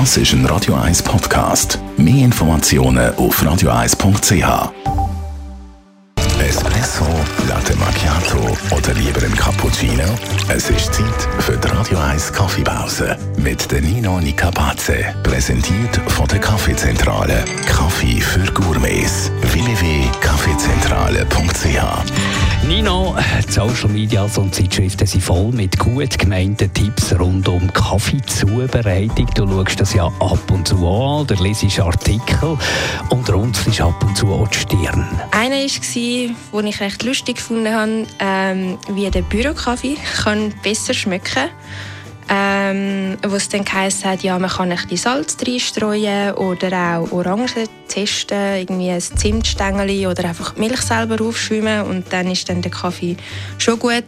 Das ist ein Radio 1 Podcast. Mehr Informationen auf radio1.ch. Espresso, Latte Macchiato oder lieber ein Cappuccino? Es ist Zeit für die Radio 1 Kaffeepause mit Nino Nicapace. Präsentiert von der Kaffeezentrale. Kaffee Nino, die Social Media und Zeitschriften sind voll mit gut gemeinten Tipps rund um Kaffeezubereitung. Du schaust das ja ab und zu an oder lesest Artikel und runzelst ab und zu auch die Stirn. Einer war, den ich recht lustig habe, ähm, wie der Bürokaffee kann besser schmecken ähm, wo es dann geheißen hat, ja, man kann ein bisschen Salz reinstreuen oder auch Orangen testen, irgendwie ein Zimtstängel oder einfach die Milch selber aufschäumen und dann ist dann der Kaffee schon gut.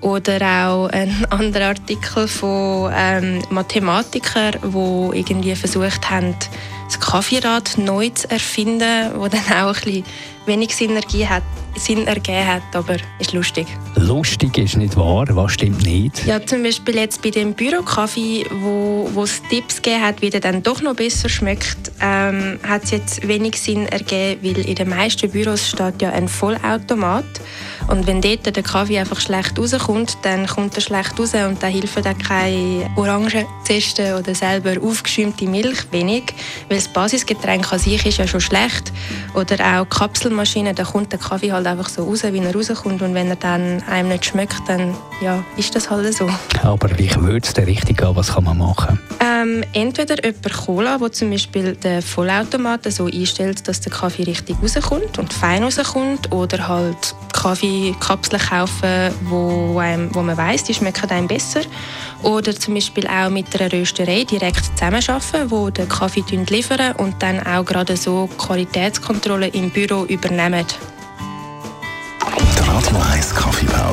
Oder auch ein anderer Artikel von ähm, Mathematikern, die irgendwie versucht haben, das Kaffeerad neu zu erfinden, wo dann auch ein bisschen wenig Synergie hat, Sinn ergeben hat, aber ist lustig. Lustig ist nicht wahr, was stimmt nicht? Ja, zum Beispiel jetzt bei dem Bürokaffee, wo, wo es Tipps gegeben hat, wie der dann doch noch besser schmeckt, ähm, hat es jetzt wenig Sinn ergeben, weil in den meisten Büros steht ja ein Vollautomat und wenn dort der Kaffee einfach schlecht rauskommt, dann kommt er schlecht raus und da hilft dann keine Orangen testen oder selber aufgeschäumte Milch wenig, weil das Basisgetränk an sich ist ja schon schlecht oder auch Kapselmaschinen, da kommt der Kaffee halt einfach so raus, wie er rauskommt. Und wenn er dann einem nicht schmeckt, dann ja, ist das halt so. Aber wie würde es denn richtig gehen, was kann man machen? Ähm, entweder jemand Cola, wo zum Beispiel den Vollautomaten so einstellt, dass der Kaffee richtig rauskommt und fein rauskommt oder halt Kaffeekapseln kaufen, wo, einem, wo man weiß, die schmecken einem besser. Oder zum Beispiel auch mit einer Rösterei direkt zusammenarbeiten, wo den Kaffee liefern und dann auch gerade so Qualitätskontrolle im Büro übernehmen. Die Radio 1